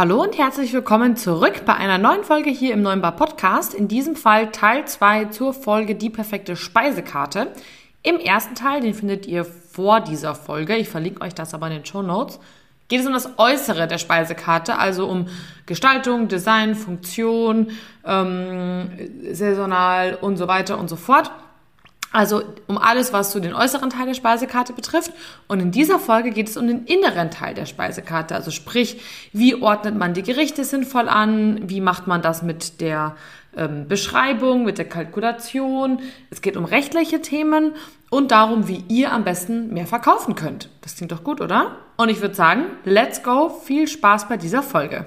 Hallo und herzlich willkommen zurück bei einer neuen Folge hier im Neuen Bar Podcast. In diesem Fall Teil 2 zur Folge Die perfekte Speisekarte. Im ersten Teil, den findet ihr vor dieser Folge, ich verlinke euch das aber in den Show Notes, geht es um das Äußere der Speisekarte, also um Gestaltung, Design, Funktion, ähm, saisonal und so weiter und so fort. Also um alles, was so den äußeren Teil der Speisekarte betrifft. Und in dieser Folge geht es um den inneren Teil der Speisekarte. Also sprich, wie ordnet man die Gerichte sinnvoll an? Wie macht man das mit der ähm, Beschreibung, mit der Kalkulation? Es geht um rechtliche Themen und darum, wie ihr am besten mehr verkaufen könnt. Das klingt doch gut, oder? Und ich würde sagen, let's go. Viel Spaß bei dieser Folge.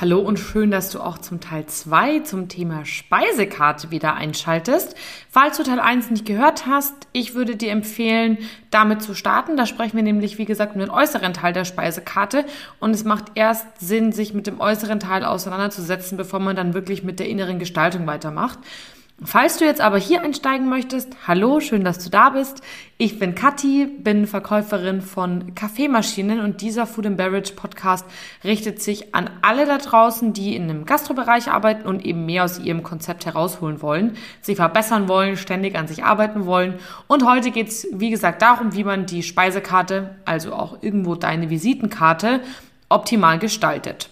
Hallo und schön, dass du auch zum Teil 2 zum Thema Speisekarte wieder einschaltest. Falls du Teil 1 nicht gehört hast, ich würde dir empfehlen, damit zu starten. Da sprechen wir nämlich, wie gesagt, um den äußeren Teil der Speisekarte. Und es macht erst Sinn, sich mit dem äußeren Teil auseinanderzusetzen, bevor man dann wirklich mit der inneren Gestaltung weitermacht. Falls du jetzt aber hier einsteigen möchtest, hallo, schön, dass du da bist. Ich bin Kathi, bin Verkäuferin von Kaffeemaschinen und dieser Food and Beverage Podcast richtet sich an alle da draußen, die in einem Gastrobereich arbeiten und eben mehr aus ihrem Konzept herausholen wollen, sich verbessern wollen, ständig an sich arbeiten wollen. Und heute geht es, wie gesagt, darum, wie man die Speisekarte, also auch irgendwo deine Visitenkarte, optimal gestaltet.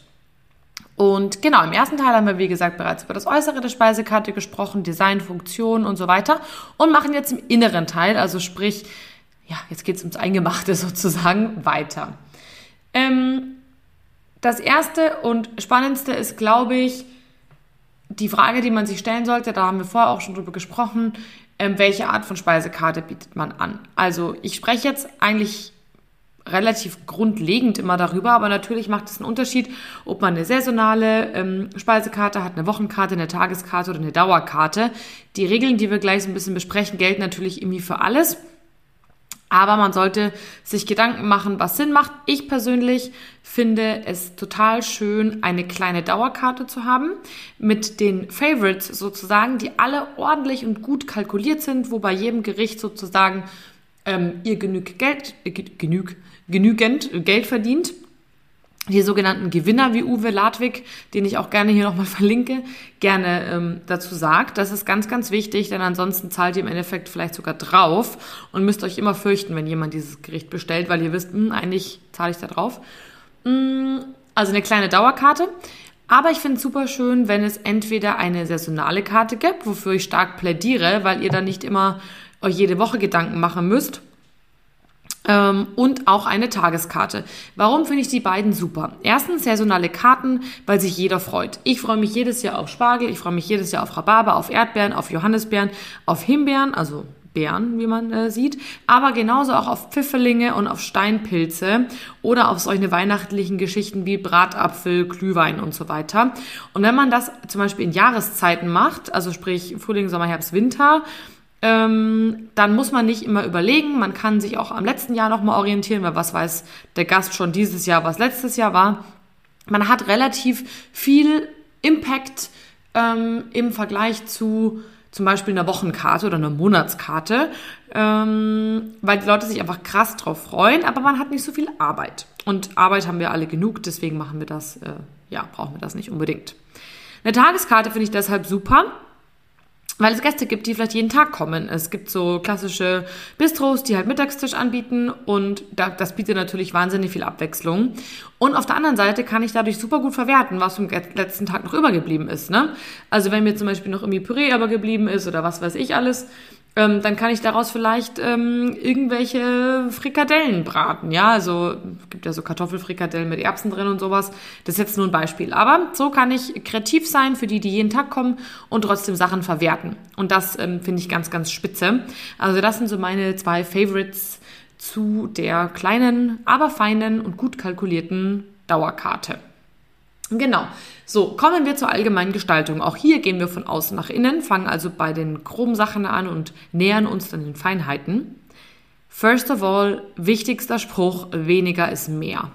Und genau, im ersten Teil haben wir, wie gesagt, bereits über das Äußere der Speisekarte gesprochen, Design, Funktion und so weiter. Und machen jetzt im inneren Teil, also sprich, ja, jetzt geht es ums Eingemachte sozusagen, weiter. Ähm, das erste und spannendste ist, glaube ich, die Frage, die man sich stellen sollte, da haben wir vorher auch schon drüber gesprochen, ähm, welche Art von Speisekarte bietet man an? Also ich spreche jetzt eigentlich relativ grundlegend immer darüber, aber natürlich macht es einen Unterschied, ob man eine saisonale ähm, Speisekarte hat, eine Wochenkarte, eine Tageskarte oder eine Dauerkarte. Die Regeln, die wir gleich so ein bisschen besprechen, gelten natürlich irgendwie für alles. Aber man sollte sich Gedanken machen, was Sinn macht. Ich persönlich finde es total schön, eine kleine Dauerkarte zu haben mit den Favorites sozusagen, die alle ordentlich und gut kalkuliert sind, wo bei jedem Gericht sozusagen ähm, ihr genug Geld, äh, genug, genügend Geld verdient. Die sogenannten Gewinner wie Uwe Ladwig, den ich auch gerne hier nochmal verlinke, gerne ähm, dazu sagt. Das ist ganz, ganz wichtig, denn ansonsten zahlt ihr im Endeffekt vielleicht sogar drauf und müsst euch immer fürchten, wenn jemand dieses Gericht bestellt, weil ihr wisst, mh, hm, eigentlich zahle ich da drauf. Mh, also eine kleine Dauerkarte. Aber ich finde es super schön, wenn es entweder eine saisonale Karte gibt, wofür ich stark plädiere, weil ihr dann nicht immer euch jede Woche Gedanken machen müsst. Ähm, und auch eine Tageskarte. Warum finde ich die beiden super? Erstens saisonale Karten, weil sich jeder freut. Ich freue mich jedes Jahr auf Spargel, ich freue mich jedes Jahr auf Rhabarber, auf Erdbeeren, auf Johannisbeeren, auf Himbeeren, also Beeren, wie man äh, sieht, aber genauso auch auf Pfifferlinge und auf Steinpilze oder auf solche weihnachtlichen Geschichten wie Bratapfel, Glühwein und so weiter. Und wenn man das zum Beispiel in Jahreszeiten macht, also sprich Frühling, Sommer, Herbst, Winter, ähm, dann muss man nicht immer überlegen. Man kann sich auch am letzten Jahr nochmal orientieren, weil was weiß der Gast schon dieses Jahr, was letztes Jahr war. Man hat relativ viel Impact ähm, im Vergleich zu zum Beispiel einer Wochenkarte oder einer Monatskarte, ähm, weil die Leute sich einfach krass drauf freuen, aber man hat nicht so viel Arbeit. Und Arbeit haben wir alle genug, deswegen machen wir das, äh, ja, brauchen wir das nicht unbedingt. Eine Tageskarte finde ich deshalb super, weil es Gäste gibt, die vielleicht jeden Tag kommen. Es gibt so klassische Bistros, die halt Mittagstisch anbieten und das bietet natürlich wahnsinnig viel Abwechslung. Und auf der anderen Seite kann ich dadurch super gut verwerten, was vom letzten Tag noch übergeblieben ist. Ne? Also wenn mir zum Beispiel noch irgendwie Püree übergeblieben ist oder was weiß ich alles, ähm, dann kann ich daraus vielleicht ähm, irgendwelche Frikadellen braten. Ja, also gibt ja so Kartoffelfrikadellen mit Erbsen drin und sowas. Das ist jetzt nur ein Beispiel. Aber so kann ich kreativ sein für die, die jeden Tag kommen und trotzdem Sachen verwerten. Und das ähm, finde ich ganz, ganz spitze. Also das sind so meine zwei Favorites zu der kleinen, aber feinen und gut kalkulierten Dauerkarte. Genau. So, kommen wir zur allgemeinen Gestaltung. Auch hier gehen wir von außen nach innen, fangen also bei den groben Sachen an und nähern uns dann den Feinheiten. First of all, wichtigster Spruch, weniger ist mehr.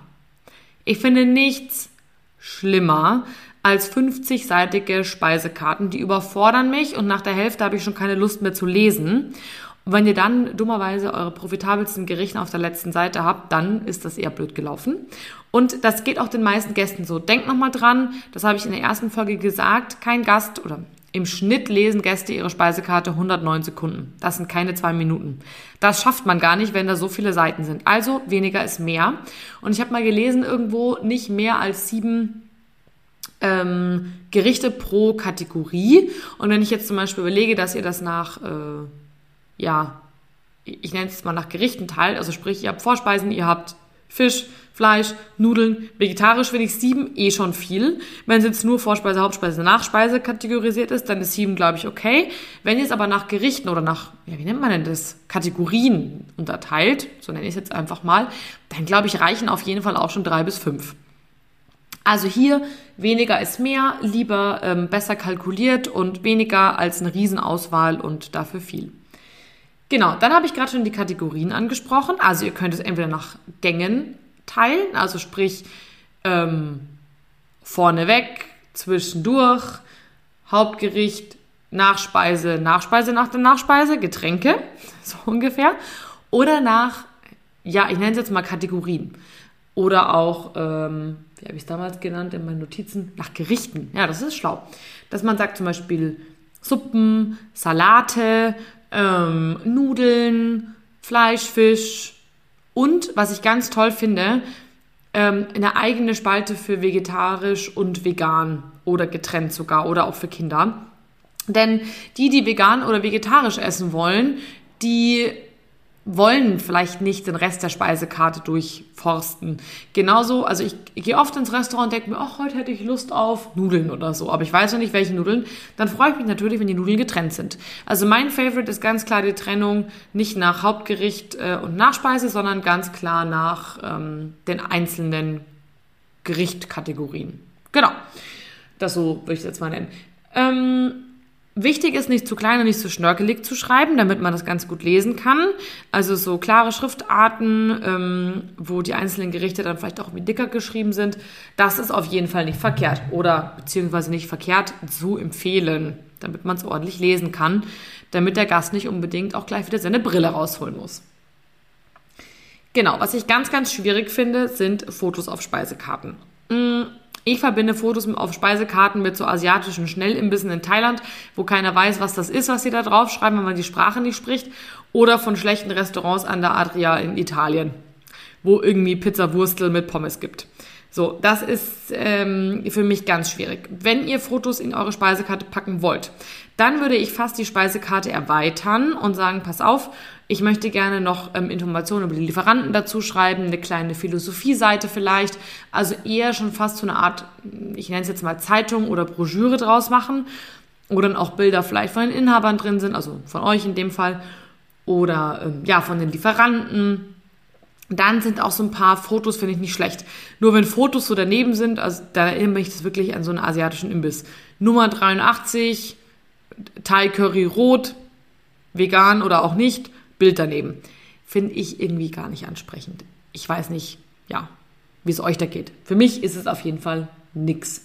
Ich finde nichts schlimmer als 50-seitige Speisekarten, die überfordern mich und nach der Hälfte habe ich schon keine Lust mehr zu lesen. Wenn ihr dann dummerweise eure profitabelsten Gerichte auf der letzten Seite habt, dann ist das eher blöd gelaufen. Und das geht auch den meisten Gästen so. Denkt nochmal dran, das habe ich in der ersten Folge gesagt, kein Gast oder im Schnitt lesen Gäste ihre Speisekarte 109 Sekunden. Das sind keine zwei Minuten. Das schafft man gar nicht, wenn da so viele Seiten sind. Also weniger ist mehr. Und ich habe mal gelesen, irgendwo nicht mehr als sieben ähm, Gerichte pro Kategorie. Und wenn ich jetzt zum Beispiel überlege, dass ihr das nach, äh, ja, ich nenne es mal nach Gerichten teilt, also sprich, ihr habt Vorspeisen, ihr habt Fisch, Fleisch, Nudeln, vegetarisch finde ich sieben eh schon viel. Wenn es jetzt nur Vorspeise, Hauptspeise, Nachspeise kategorisiert ist, dann ist sieben, glaube ich, okay. Wenn ihr es aber nach Gerichten oder nach, ja, wie nennt man denn das, Kategorien unterteilt, so nenne ich es jetzt einfach mal, dann glaube ich, reichen auf jeden Fall auch schon drei bis fünf. Also hier weniger ist mehr, lieber ähm, besser kalkuliert und weniger als eine Riesenauswahl und dafür viel. Genau, dann habe ich gerade schon die Kategorien angesprochen. Also ihr könnt es entweder nach Gängen teilen, also sprich ähm, vorneweg, zwischendurch, Hauptgericht, Nachspeise, Nachspeise nach der Nachspeise, Getränke, so ungefähr. Oder nach, ja, ich nenne es jetzt mal Kategorien. Oder auch, ähm, wie habe ich es damals genannt in meinen Notizen, nach Gerichten. Ja, das ist schlau. Dass man sagt zum Beispiel Suppen, Salate, ähm, Nudeln, Fleisch, Fisch, und was ich ganz toll finde, ähm, eine eigene Spalte für vegetarisch und vegan oder getrennt sogar oder auch für Kinder. Denn die, die vegan oder vegetarisch essen wollen, die wollen vielleicht nicht den Rest der Speisekarte durchforsten. Genauso, also ich, ich gehe oft ins Restaurant und denke mir, ach, heute hätte ich Lust auf Nudeln oder so, aber ich weiß noch nicht, welche Nudeln. Dann freue ich mich natürlich, wenn die Nudeln getrennt sind. Also mein Favorite ist ganz klar die Trennung nicht nach Hauptgericht äh, und Nachspeise, sondern ganz klar nach ähm, den einzelnen Gerichtkategorien. Genau. Das so würde ich es jetzt mal nennen. Ähm, Wichtig ist, nicht zu klein und nicht zu schnörkelig zu schreiben, damit man das ganz gut lesen kann. Also so klare Schriftarten, ähm, wo die einzelnen Gerichte dann vielleicht auch mit dicker geschrieben sind. Das ist auf jeden Fall nicht verkehrt oder beziehungsweise nicht verkehrt zu empfehlen, damit man es ordentlich lesen kann, damit der Gast nicht unbedingt auch gleich wieder seine Brille rausholen muss. Genau, was ich ganz, ganz schwierig finde, sind Fotos auf Speisekarten. Mm, ich verbinde Fotos auf Speisekarten mit so asiatischen Schnellimbissen in Thailand, wo keiner weiß, was das ist, was sie da draufschreiben, wenn man die Sprache nicht spricht. Oder von schlechten Restaurants an der Adria in Italien, wo irgendwie Pizzawurstel mit Pommes gibt. So, das ist ähm, für mich ganz schwierig. Wenn ihr Fotos in eure Speisekarte packen wollt, dann würde ich fast die Speisekarte erweitern und sagen, pass auf, ich möchte gerne noch ähm, Informationen über die Lieferanten dazu schreiben, eine kleine Philosophie-Seite vielleicht. Also eher schon fast so eine Art, ich nenne es jetzt mal Zeitung oder Broschüre draus machen. Wo dann auch Bilder vielleicht von den Inhabern drin sind, also von euch in dem Fall. Oder ähm, ja, von den Lieferanten dann sind auch so ein paar Fotos, finde ich nicht schlecht. Nur wenn Fotos so daneben sind, also da erinnere ich das wirklich an so einen asiatischen Imbiss. Nummer 83, Thai Curry Rot, vegan oder auch nicht, Bild daneben. Finde ich irgendwie gar nicht ansprechend. Ich weiß nicht, ja, wie es euch da geht. Für mich ist es auf jeden Fall nix.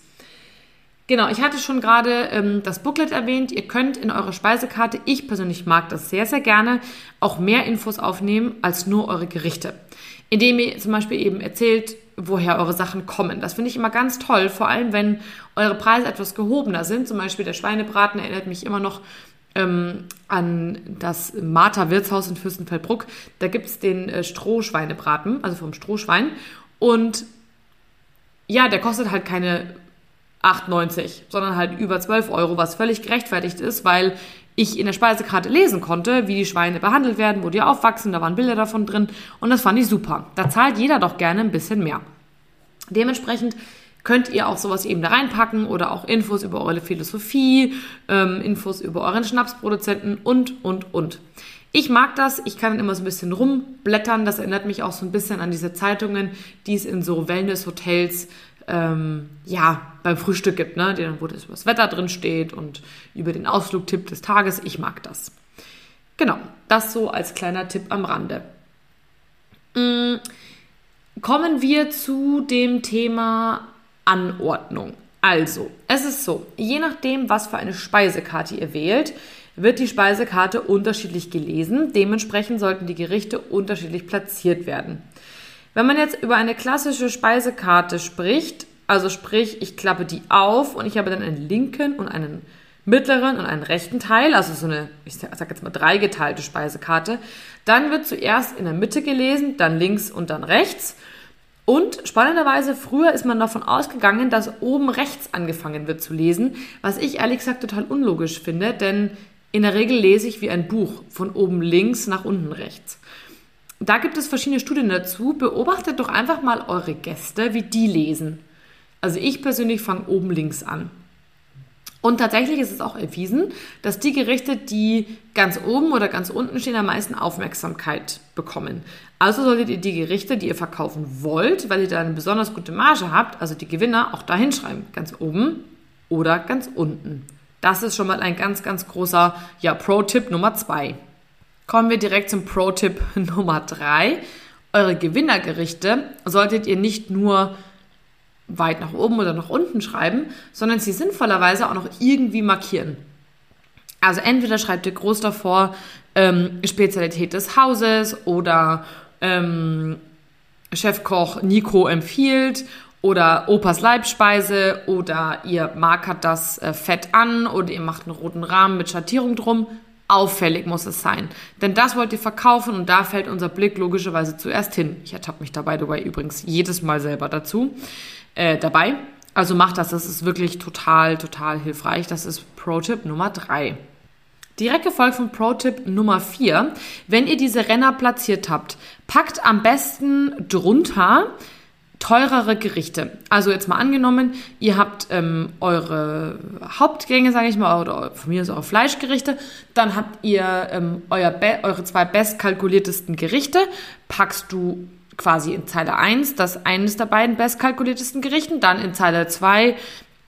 Genau, ich hatte schon gerade ähm, das Booklet erwähnt. Ihr könnt in eurer Speisekarte, ich persönlich mag das sehr, sehr gerne, auch mehr Infos aufnehmen als nur eure Gerichte. Indem ihr zum Beispiel eben erzählt, woher eure Sachen kommen. Das finde ich immer ganz toll, vor allem wenn eure Preise etwas gehobener sind. Zum Beispiel der Schweinebraten erinnert mich immer noch ähm, an das Martha Wirtshaus in Fürstenfeldbruck. Da gibt es den äh, Strohschweinebraten, also vom Strohschwein. Und ja, der kostet halt keine 8,90, sondern halt über 12 Euro, was völlig gerechtfertigt ist, weil ich in der Speisekarte lesen konnte, wie die Schweine behandelt werden, wo die aufwachsen, da waren Bilder davon drin und das fand ich super. Da zahlt jeder doch gerne ein bisschen mehr. Dementsprechend könnt ihr auch sowas eben da reinpacken oder auch Infos über eure Philosophie, ähm, Infos über euren Schnapsproduzenten und, und, und. Ich mag das, ich kann immer so ein bisschen rumblättern, das erinnert mich auch so ein bisschen an diese Zeitungen, die es in so Wellness-Hotels ähm, ja, beim Frühstück gibt, ne? wo das über das Wetter drin steht und über den Ausflugtipp des Tages. Ich mag das. Genau, das so als kleiner Tipp am Rande. Mhm. Kommen wir zu dem Thema Anordnung. Also, es ist so, je nachdem, was für eine Speisekarte ihr wählt, wird die Speisekarte unterschiedlich gelesen. Dementsprechend sollten die Gerichte unterschiedlich platziert werden. Wenn man jetzt über eine klassische Speisekarte spricht, also sprich, ich klappe die auf und ich habe dann einen linken und einen mittleren und einen rechten Teil, also so eine, ich sage jetzt mal dreigeteilte Speisekarte, dann wird zuerst in der Mitte gelesen, dann links und dann rechts. Und spannenderweise, früher ist man davon ausgegangen, dass oben rechts angefangen wird zu lesen, was ich ehrlich gesagt total unlogisch finde, denn in der Regel lese ich wie ein Buch, von oben links nach unten rechts. Da gibt es verschiedene Studien dazu. Beobachtet doch einfach mal eure Gäste, wie die lesen. Also ich persönlich fange oben links an. Und tatsächlich ist es auch erwiesen, dass die Gerichte, die ganz oben oder ganz unten stehen, am meisten Aufmerksamkeit bekommen. Also solltet ihr die Gerichte, die ihr verkaufen wollt, weil ihr da eine besonders gute Marge habt, also die Gewinner, auch da hinschreiben. Ganz oben oder ganz unten. Das ist schon mal ein ganz, ganz großer ja, Pro-Tipp Nummer zwei. Kommen wir direkt zum Pro-Tipp Nummer drei. Eure Gewinnergerichte solltet ihr nicht nur weit nach oben oder nach unten schreiben, sondern sie sinnvollerweise auch noch irgendwie markieren. Also entweder schreibt ihr groß davor ähm, Spezialität des Hauses oder ähm, Chefkoch Nico empfiehlt oder Opas Leibspeise oder ihr markert das äh, Fett an oder ihr macht einen roten Rahmen mit Schattierung drum. Auffällig muss es sein. Denn das wollt ihr verkaufen und da fällt unser Blick logischerweise zuerst hin. Ich ertappe mich dabei dabei übrigens jedes Mal selber dazu äh, dabei. Also macht das, das ist wirklich total, total hilfreich. Das ist Pro-Tipp Nummer drei. Direkt gefolgt von Pro-Tipp Nummer 4. Wenn ihr diese Renner platziert habt, packt am besten drunter teurere Gerichte. Also jetzt mal angenommen, ihr habt ähm, eure Hauptgänge, sage ich mal, oder von mir aus eure Fleischgerichte, dann habt ihr ähm, euer eure zwei bestkalkuliertesten Gerichte, packst du quasi in Zeile 1 das eines der beiden bestkalkuliertesten Gerichten, dann in Zeile 2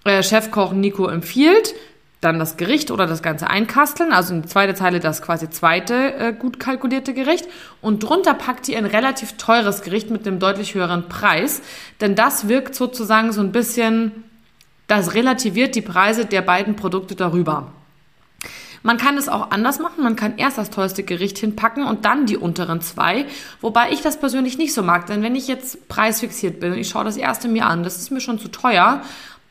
äh, Chefkoch Nico empfiehlt, dann das Gericht oder das Ganze einkasteln, also in die zweite Zeile das quasi zweite äh, gut kalkulierte Gericht. Und drunter packt ihr ein relativ teures Gericht mit einem deutlich höheren Preis, denn das wirkt sozusagen so ein bisschen, das relativiert die Preise der beiden Produkte darüber. Man kann es auch anders machen. Man kann erst das teuerste Gericht hinpacken und dann die unteren zwei. Wobei ich das persönlich nicht so mag. Denn wenn ich jetzt preisfixiert bin und ich schaue das erste mir an, das ist mir schon zu teuer,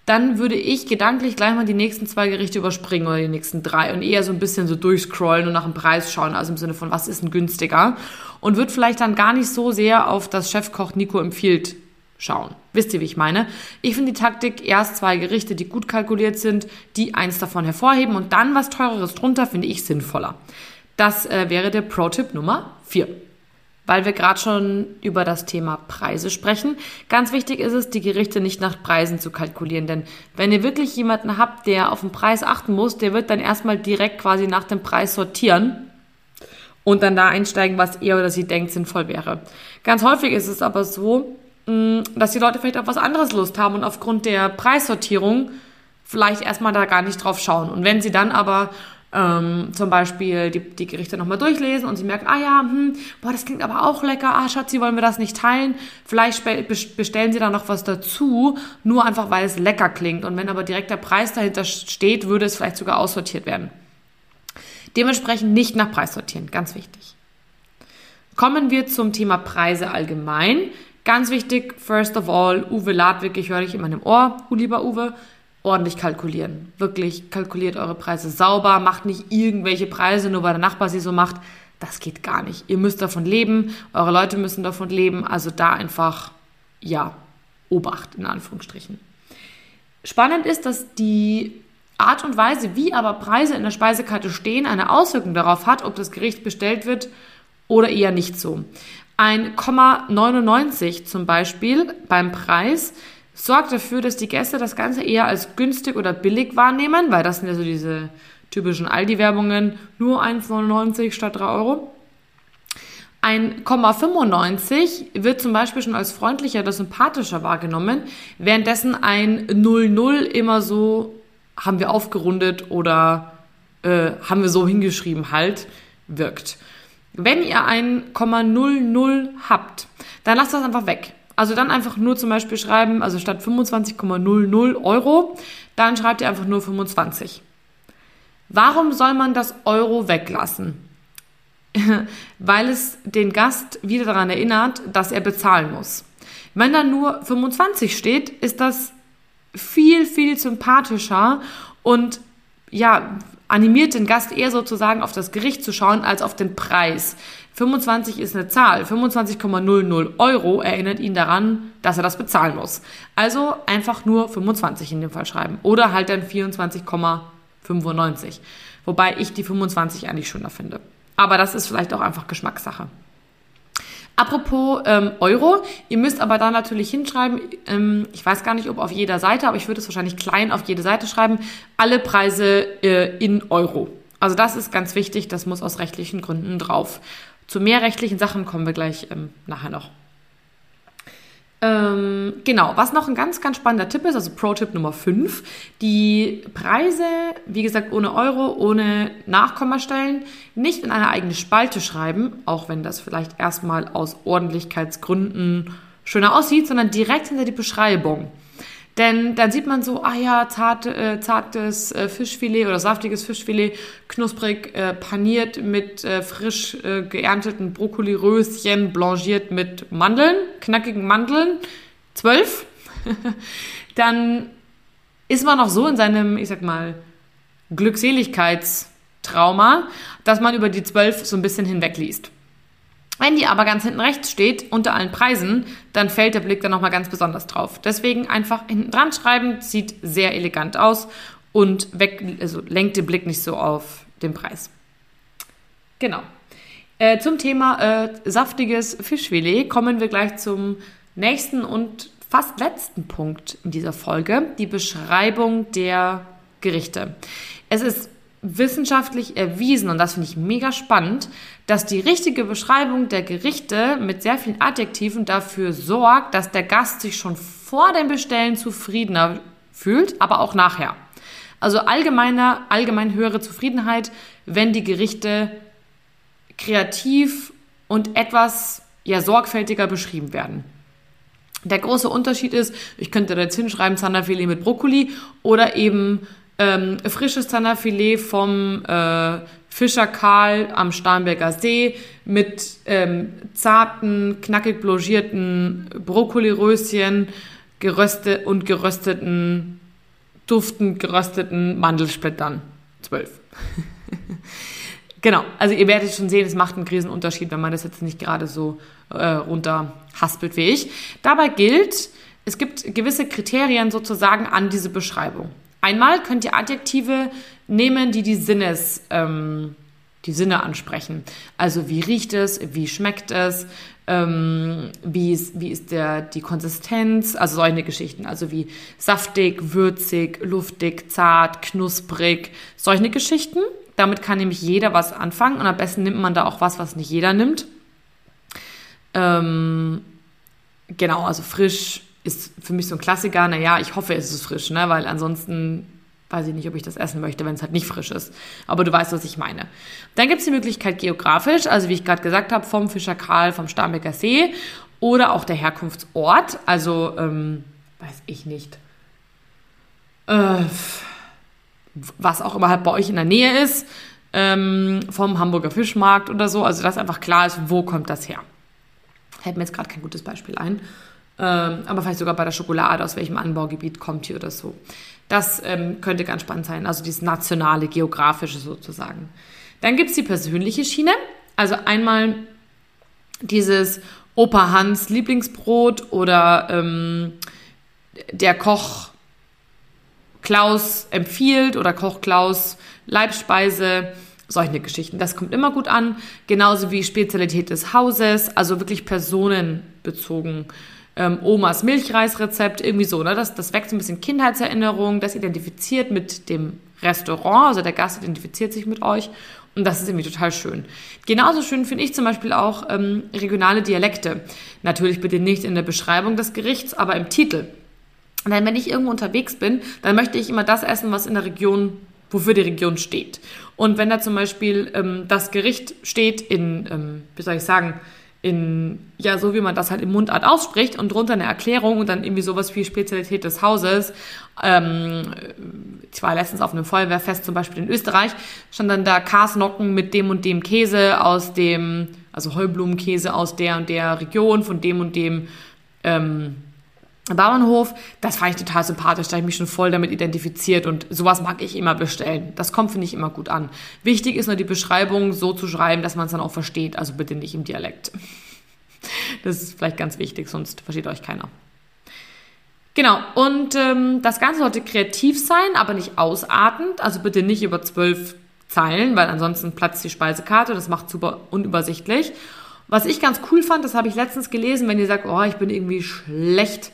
dann würde ich gedanklich gleich mal die nächsten zwei Gerichte überspringen oder die nächsten drei und eher so ein bisschen so durchscrollen und nach dem Preis schauen, also im Sinne von, was ist denn günstiger und würde vielleicht dann gar nicht so sehr auf das Chefkoch Nico empfiehlt schauen. Wisst ihr, wie ich meine? Ich finde die Taktik, erst zwei Gerichte, die gut kalkuliert sind, die eins davon hervorheben und dann was teureres drunter, finde ich sinnvoller. Das äh, wäre der Pro-Tipp Nummer vier weil wir gerade schon über das Thema Preise sprechen. Ganz wichtig ist es, die Gerichte nicht nach Preisen zu kalkulieren, denn wenn ihr wirklich jemanden habt, der auf den Preis achten muss, der wird dann erstmal direkt quasi nach dem Preis sortieren und dann da einsteigen, was er oder sie denkt sinnvoll wäre. Ganz häufig ist es aber so, dass die Leute vielleicht auf was anderes Lust haben und aufgrund der Preissortierung vielleicht erstmal da gar nicht drauf schauen. Und wenn sie dann aber ähm, zum Beispiel die, die Gerichte nochmal durchlesen und sie merken, ah ja, hm, boah, das klingt aber auch lecker, ah Schatzi, wollen wir das nicht teilen? Vielleicht bestellen sie da noch was dazu, nur einfach, weil es lecker klingt. Und wenn aber direkt der Preis dahinter steht, würde es vielleicht sogar aussortiert werden. Dementsprechend nicht nach Preis sortieren, ganz wichtig. Kommen wir zum Thema Preise allgemein. Ganz wichtig, first of all, Uwe Ladwig, ich höre dich in meinem Ohr, lieber Uwe, ordentlich kalkulieren. Wirklich kalkuliert eure Preise sauber, macht nicht irgendwelche Preise, nur weil der Nachbar sie so macht. Das geht gar nicht. Ihr müsst davon leben, eure Leute müssen davon leben, also da einfach, ja, Obacht in Anführungsstrichen. Spannend ist, dass die Art und Weise, wie aber Preise in der Speisekarte stehen, eine Auswirkung darauf hat, ob das Gericht bestellt wird oder eher nicht so. Ein Komma 99 zum Beispiel beim Preis sorgt dafür, dass die Gäste das Ganze eher als günstig oder billig wahrnehmen, weil das sind ja so diese typischen Aldi-Werbungen, nur 1,99 statt 3 Euro. Ein Komma 95 wird zum Beispiel schon als freundlicher oder sympathischer wahrgenommen, währenddessen ein 00 immer so haben wir aufgerundet oder äh, haben wir so hingeschrieben halt wirkt. Wenn ihr ein Komma 00 habt, dann lasst das einfach weg. Also dann einfach nur zum Beispiel schreiben, also statt 25,00 Euro, dann schreibt ihr einfach nur 25. Warum soll man das Euro weglassen? weil es den Gast wieder daran erinnert, dass er bezahlen muss. Wenn da nur 25 steht, ist das viel, viel sympathischer und ja, animiert den Gast eher sozusagen auf das Gericht zu schauen als auf den Preis. 25 ist eine Zahl. 25,00 Euro erinnert ihn daran, dass er das bezahlen muss. Also einfach nur 25 in dem Fall schreiben. Oder halt dann 24,95. Wobei ich die 25 eigentlich schöner finde. Aber das ist vielleicht auch einfach Geschmackssache. Apropos ähm, Euro, ihr müsst aber da natürlich hinschreiben, ähm, ich weiß gar nicht, ob auf jeder Seite, aber ich würde es wahrscheinlich klein auf jede Seite schreiben, alle Preise äh, in Euro. Also das ist ganz wichtig, das muss aus rechtlichen Gründen drauf. Zu mehr rechtlichen Sachen kommen wir gleich ähm, nachher noch. Ähm, genau, was noch ein ganz, ganz spannender Tipp ist, also Pro-Tipp Nummer 5, die Preise, wie gesagt, ohne Euro, ohne Nachkommastellen, nicht in eine eigene Spalte schreiben, auch wenn das vielleicht erstmal aus Ordentlichkeitsgründen schöner aussieht, sondern direkt hinter die Beschreibung. Denn dann sieht man so, ah ja, zart, äh, zartes äh, Fischfilet oder saftiges Fischfilet, knusprig äh, paniert mit äh, frisch äh, geernteten Brokkoliröschen, blanchiert mit Mandeln, knackigen Mandeln, zwölf. dann ist man auch so in seinem, ich sag mal, Glückseligkeitstrauma, dass man über die zwölf so ein bisschen hinwegliest. Wenn die aber ganz hinten rechts steht, unter allen Preisen, dann fällt der Blick dann nochmal ganz besonders drauf. Deswegen einfach hinten dran schreiben, sieht sehr elegant aus und weg, also lenkt den Blick nicht so auf den Preis. Genau. Äh, zum Thema äh, saftiges Fischfilet kommen wir gleich zum nächsten und fast letzten Punkt in dieser Folge, die Beschreibung der Gerichte. Es ist wissenschaftlich erwiesen, und das finde ich mega spannend, dass die richtige Beschreibung der Gerichte mit sehr vielen Adjektiven dafür sorgt, dass der Gast sich schon vor dem Bestellen zufriedener fühlt, aber auch nachher. Also allgemeiner, allgemein höhere Zufriedenheit, wenn die Gerichte kreativ und etwas ja, sorgfältiger beschrieben werden. Der große Unterschied ist, ich könnte da jetzt hinschreiben, Zanderfilet mit Brokkoli oder eben ähm, frisches Tannerfilet vom äh, Fischer Karl am Starnberger See mit ähm, zarten, knackig blanchierten Brokkoliröschen geröstet und gerösteten, duftend gerösteten Mandelsplittern. Zwölf. genau, also ihr werdet schon sehen, es macht einen Riesenunterschied, wenn man das jetzt nicht gerade so äh, runter wie ich. Dabei gilt, es gibt gewisse Kriterien sozusagen an diese Beschreibung. Einmal könnt ihr Adjektive nehmen, die die Sinnes, ähm, die Sinne ansprechen. Also wie riecht es, wie schmeckt es, ähm, wie, ist, wie ist der, die Konsistenz, also solche Geschichten. Also wie saftig, würzig, luftig, zart, knusprig, solche Geschichten. Damit kann nämlich jeder was anfangen und am besten nimmt man da auch was, was nicht jeder nimmt. Ähm, genau, also frisch, ist für mich so ein Klassiker. Naja, ich hoffe, es ist frisch, ne? weil ansonsten weiß ich nicht, ob ich das essen möchte, wenn es halt nicht frisch ist. Aber du weißt, was ich meine. Dann gibt es die Möglichkeit geografisch, also wie ich gerade gesagt habe, vom Fischer Karl, vom Starnberger See oder auch der Herkunftsort. Also, ähm, weiß ich nicht. Äh, was auch immer halt bei euch in der Nähe ist, ähm, vom Hamburger Fischmarkt oder so. Also, dass einfach klar ist, wo kommt das her. Fällt mir jetzt gerade kein gutes Beispiel ein ähm, aber vielleicht sogar bei der Schokolade, aus welchem Anbaugebiet kommt hier oder so. Das ähm, könnte ganz spannend sein, also dieses nationale, geografische sozusagen. Dann gibt es die persönliche Schiene, also einmal dieses Opa Hans Lieblingsbrot oder ähm, der Koch Klaus empfiehlt oder Koch Klaus Leibspeise, solche Geschichten. Das kommt immer gut an, genauso wie Spezialität des Hauses, also wirklich personenbezogen ähm, Omas Milchreisrezept, irgendwie so. Ne? Das, das weckt so ein bisschen Kindheitserinnerung, das identifiziert mit dem Restaurant, also der Gast identifiziert sich mit euch Und das ist irgendwie total schön. Genauso schön finde ich zum Beispiel auch ähm, regionale Dialekte. Natürlich bitte nicht in der Beschreibung des Gerichts, aber im Titel. Denn wenn ich irgendwo unterwegs bin, dann möchte ich immer das essen, was in der Region, wofür die Region steht. Und wenn da zum Beispiel ähm, das Gericht steht in, ähm, wie soll ich sagen, in, ja, so wie man das halt im Mundart ausspricht und drunter eine Erklärung und dann irgendwie sowas wie Spezialität des Hauses. Ähm, ich war letztens auf einem Feuerwehrfest zum Beispiel in Österreich, stand dann da Karsnocken mit dem und dem Käse aus dem, also Heublumenkäse aus der und der Region, von dem und dem, ähm, Bauernhof, das fand ich total sympathisch, da habe ich mich schon voll damit identifiziert und sowas mag ich immer bestellen. Das kommt, finde ich, immer gut an. Wichtig ist nur die Beschreibung so zu schreiben, dass man es dann auch versteht, also bitte nicht im Dialekt. Das ist vielleicht ganz wichtig, sonst versteht euch keiner. Genau, und ähm, das Ganze sollte kreativ sein, aber nicht ausartend, also bitte nicht über zwölf Zeilen, weil ansonsten platzt die Speisekarte, das macht super unübersichtlich. Was ich ganz cool fand, das habe ich letztens gelesen, wenn ihr sagt, oh, ich bin irgendwie schlecht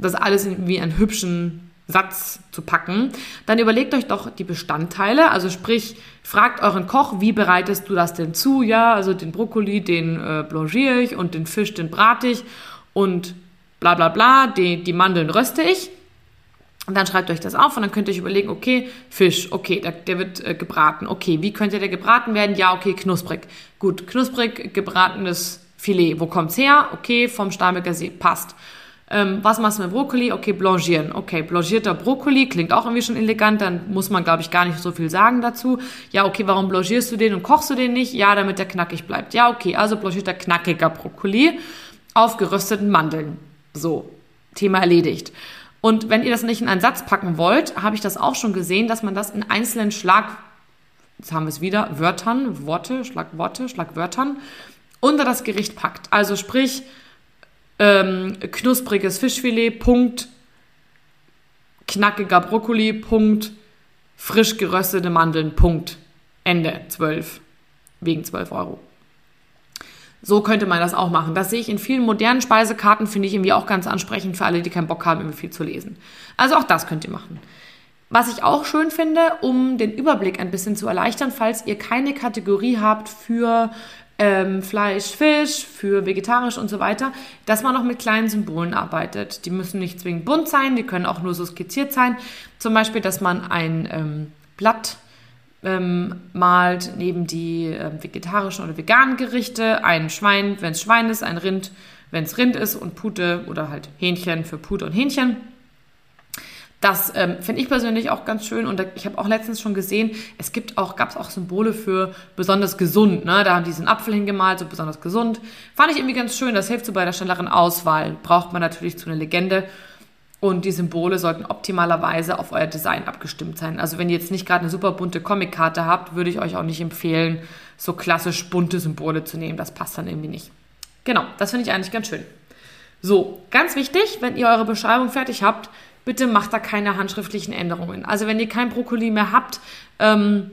das alles in wie einen hübschen Satz zu packen, dann überlegt euch doch die Bestandteile. Also sprich, fragt euren Koch, wie bereitest du das denn zu? Ja, also den Brokkoli, den äh, blanchiere ich und den Fisch, den brate ich und bla bla bla, die, die Mandeln röste ich. Und dann schreibt euch das auf und dann könnt ihr euch überlegen, okay, Fisch, okay, der, der wird äh, gebraten. Okay, wie könnte der gebraten werden? Ja, okay, knusprig. Gut, knusprig gebratenes Filet. Wo kommt's her? Okay, vom Starnberger See. Passt. Ähm, was machst du mit Brokkoli? Okay, blanchieren. Okay, blanchierter Brokkoli klingt auch irgendwie schon elegant, dann muss man, glaube ich, gar nicht so viel sagen dazu. Ja, okay, warum blanchierst du den und kochst du den nicht? Ja, damit der knackig bleibt. Ja, okay, also blanchierter knackiger Brokkoli auf gerösteten Mandeln. So, Thema erledigt. Und wenn ihr das nicht in einen Satz packen wollt, habe ich das auch schon gesehen, dass man das in einzelnen Schlag, jetzt haben wir es wieder, Wörtern, Worte, Schlagworte, Schlagwörtern unter das Gericht packt. Also sprich, ähm, knuspriges Fischfilet, Punkt, knackiger Brokkoli, Punkt, frisch geröstete Mandeln, Punkt. Ende, 12. Wegen 12 Euro. So könnte man das auch machen. Das sehe ich in vielen modernen Speisekarten, finde ich irgendwie auch ganz ansprechend für alle, die keinen Bock haben, irgendwie viel zu lesen. Also auch das könnt ihr machen. Was ich auch schön finde, um den Überblick ein bisschen zu erleichtern, falls ihr keine Kategorie habt für ähm, Fleisch, Fisch, für vegetarisch und so weiter, dass man noch mit kleinen Symbolen arbeitet. Die müssen nicht zwingend bunt sein, die können auch nur so skizziert sein. Zum Beispiel, dass man ein ähm, Blatt ähm, malt neben die äh, vegetarischen oder veganen Gerichte, ein Schwein, wenn es Schwein ist, ein Rind, wenn es Rind ist und Pute oder halt Hähnchen für Pute und Hähnchen. Das ähm, finde ich persönlich auch ganz schön und ich habe auch letztens schon gesehen, es gibt auch, gab es auch Symbole für besonders gesund. Ne? Da haben die diesen Apfel hingemalt, so besonders gesund. Fand ich irgendwie ganz schön, das hilft so bei der schnelleren Auswahl. Braucht man natürlich zu einer Legende. Und die Symbole sollten optimalerweise auf euer Design abgestimmt sein. Also wenn ihr jetzt nicht gerade eine super bunte Comic-Karte habt, würde ich euch auch nicht empfehlen, so klassisch bunte Symbole zu nehmen. Das passt dann irgendwie nicht. Genau, das finde ich eigentlich ganz schön. So, ganz wichtig, wenn ihr eure Beschreibung fertig habt, bitte macht da keine handschriftlichen Änderungen. Also wenn ihr kein Brokkoli mehr habt, ähm,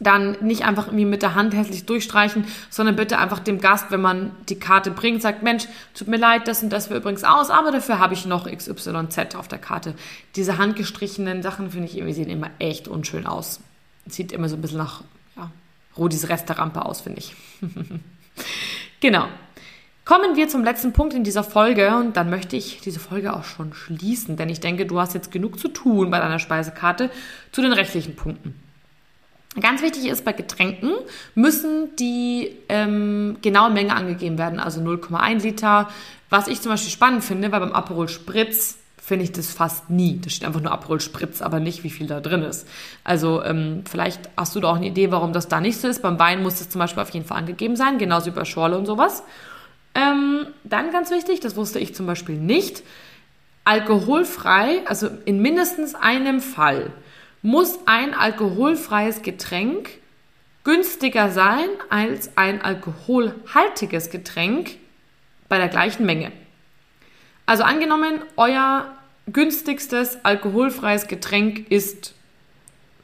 dann nicht einfach irgendwie mit der Hand hässlich durchstreichen, sondern bitte einfach dem Gast, wenn man die Karte bringt, sagt, Mensch, tut mir leid, das und das wäre übrigens aus, aber dafür habe ich noch XYZ auf der Karte. Diese handgestrichenen Sachen, finde ich, irgendwie sehen immer echt unschön aus. Sieht immer so ein bisschen nach, ja, Rodis Resterampe aus, finde ich. genau. Kommen wir zum letzten Punkt in dieser Folge und dann möchte ich diese Folge auch schon schließen, denn ich denke, du hast jetzt genug zu tun bei deiner Speisekarte zu den rechtlichen Punkten. Ganz wichtig ist, bei Getränken müssen die ähm, genaue Menge angegeben werden, also 0,1 Liter. Was ich zum Beispiel spannend finde, weil beim Aperol Spritz finde ich das fast nie. Da steht einfach nur Aperol Spritz, aber nicht, wie viel da drin ist. Also ähm, vielleicht hast du da auch eine Idee, warum das da nicht so ist. Beim Wein muss das zum Beispiel auf jeden Fall angegeben sein, genauso wie bei Schorle und sowas. Ähm, dann ganz wichtig, das wusste ich zum Beispiel nicht, alkoholfrei, also in mindestens einem Fall, muss ein alkoholfreies Getränk günstiger sein als ein alkoholhaltiges Getränk bei der gleichen Menge. Also angenommen, euer günstigstes alkoholfreies Getränk ist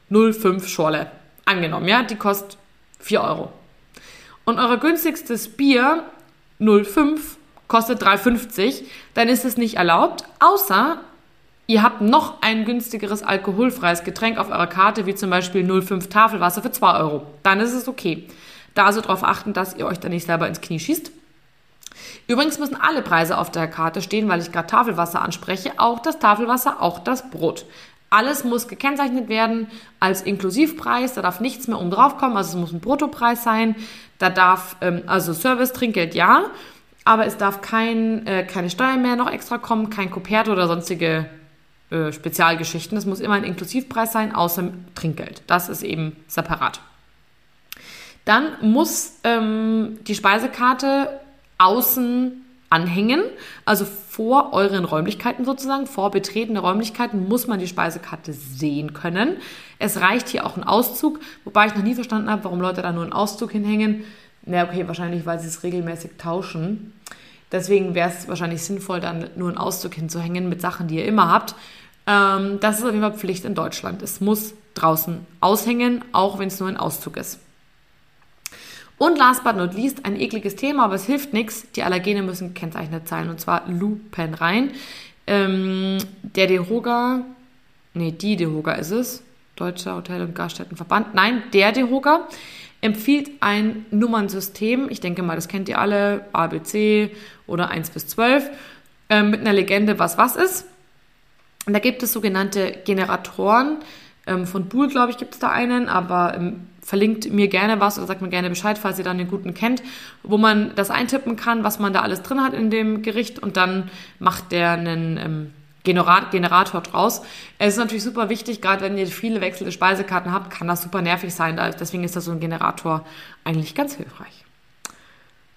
0,5 Schorle. Angenommen, ja, die kostet 4 Euro. Und euer günstigstes Bier 0,5 kostet 3,50, dann ist es nicht erlaubt, außer ihr habt noch ein günstigeres alkoholfreies Getränk auf eurer Karte, wie zum Beispiel 0,5 Tafelwasser für 2 Euro. Dann ist es okay. Da also darauf achten, dass ihr euch da nicht selber ins Knie schießt. Übrigens müssen alle Preise auf der Karte stehen, weil ich gerade Tafelwasser anspreche. Auch das Tafelwasser, auch das Brot. Alles muss gekennzeichnet werden als Inklusivpreis. Da darf nichts mehr oben drauf kommen. Also es muss ein Bruttopreis sein. Da darf, ähm, also Service, Trinkgeld ja. Aber es darf kein, äh, keine Steuer mehr noch extra kommen, kein Kopert oder sonstige äh, Spezialgeschichten. Das muss immer ein Inklusivpreis sein, außer Trinkgeld. Das ist eben separat. Dann muss ähm, die Speisekarte außen anhängen, also vor euren Räumlichkeiten sozusagen, vor betretene Räumlichkeiten muss man die Speisekarte sehen können. Es reicht hier auch ein Auszug, wobei ich noch nie verstanden habe, warum Leute da nur einen Auszug hinhängen. Na okay, wahrscheinlich, weil sie es regelmäßig tauschen. Deswegen wäre es wahrscheinlich sinnvoll, dann nur einen Auszug hinzuhängen mit Sachen, die ihr immer habt. Ähm, das ist auf jeden Fall Pflicht in Deutschland. Es muss draußen aushängen, auch wenn es nur ein Auszug ist. Und last but not least, ein ekliges Thema, aber es hilft nichts. Die Allergene müssen gekennzeichnet sein und zwar lupenrein. Ähm, der DeHoga, nee, die DeHoga ist es, Deutscher Hotel- und Gaststättenverband, nein, der DeHoga empfiehlt ein Nummernsystem. Ich denke mal, das kennt ihr alle, ABC oder 1 bis 12, äh, mit einer Legende, was was ist. Da gibt es sogenannte Generatoren. Ähm, von Buhl, glaube ich, gibt es da einen, aber ähm, verlinkt mir gerne was oder sagt mir gerne Bescheid, falls ihr dann den guten kennt, wo man das eintippen kann, was man da alles drin hat in dem Gericht und dann macht der einen ähm, Generator draus. Es ist natürlich super wichtig, gerade wenn ihr viele wechselnde Speisekarten habt, kann das super nervig sein. Deswegen ist da so ein Generator eigentlich ganz hilfreich.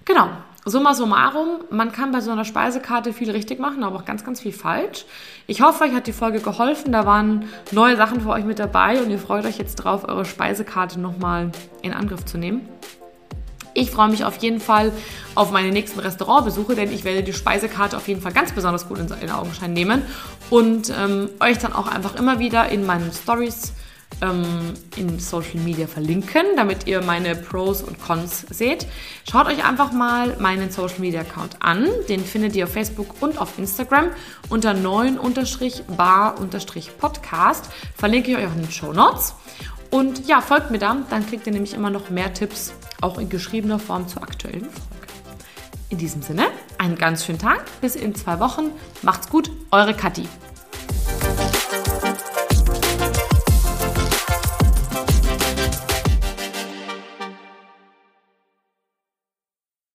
Genau. Summa summarum, man kann bei so einer Speisekarte viel richtig machen, aber auch ganz, ganz viel falsch. Ich hoffe, euch hat die Folge geholfen. Da waren neue Sachen für euch mit dabei und ihr freut euch jetzt drauf, eure Speisekarte nochmal in Angriff zu nehmen. Ich freue mich auf jeden Fall auf meine nächsten Restaurantbesuche, denn ich werde die Speisekarte auf jeden Fall ganz besonders gut in den Augenschein nehmen und ähm, euch dann auch einfach immer wieder in meinen Stories ähm, in Social Media verlinken, damit ihr meine Pros und Cons seht. Schaut euch einfach mal meinen Social Media Account an. Den findet ihr auf Facebook und auf Instagram unter 9-bar-podcast. Verlinke ich euch auch in den Show Notes. Und ja, folgt mir da, dann kriegt ihr nämlich immer noch mehr Tipps, auch in geschriebener Form zur aktuellen Folge. In diesem Sinne, einen ganz schönen Tag, bis in zwei Wochen. Macht's gut, eure Kathi.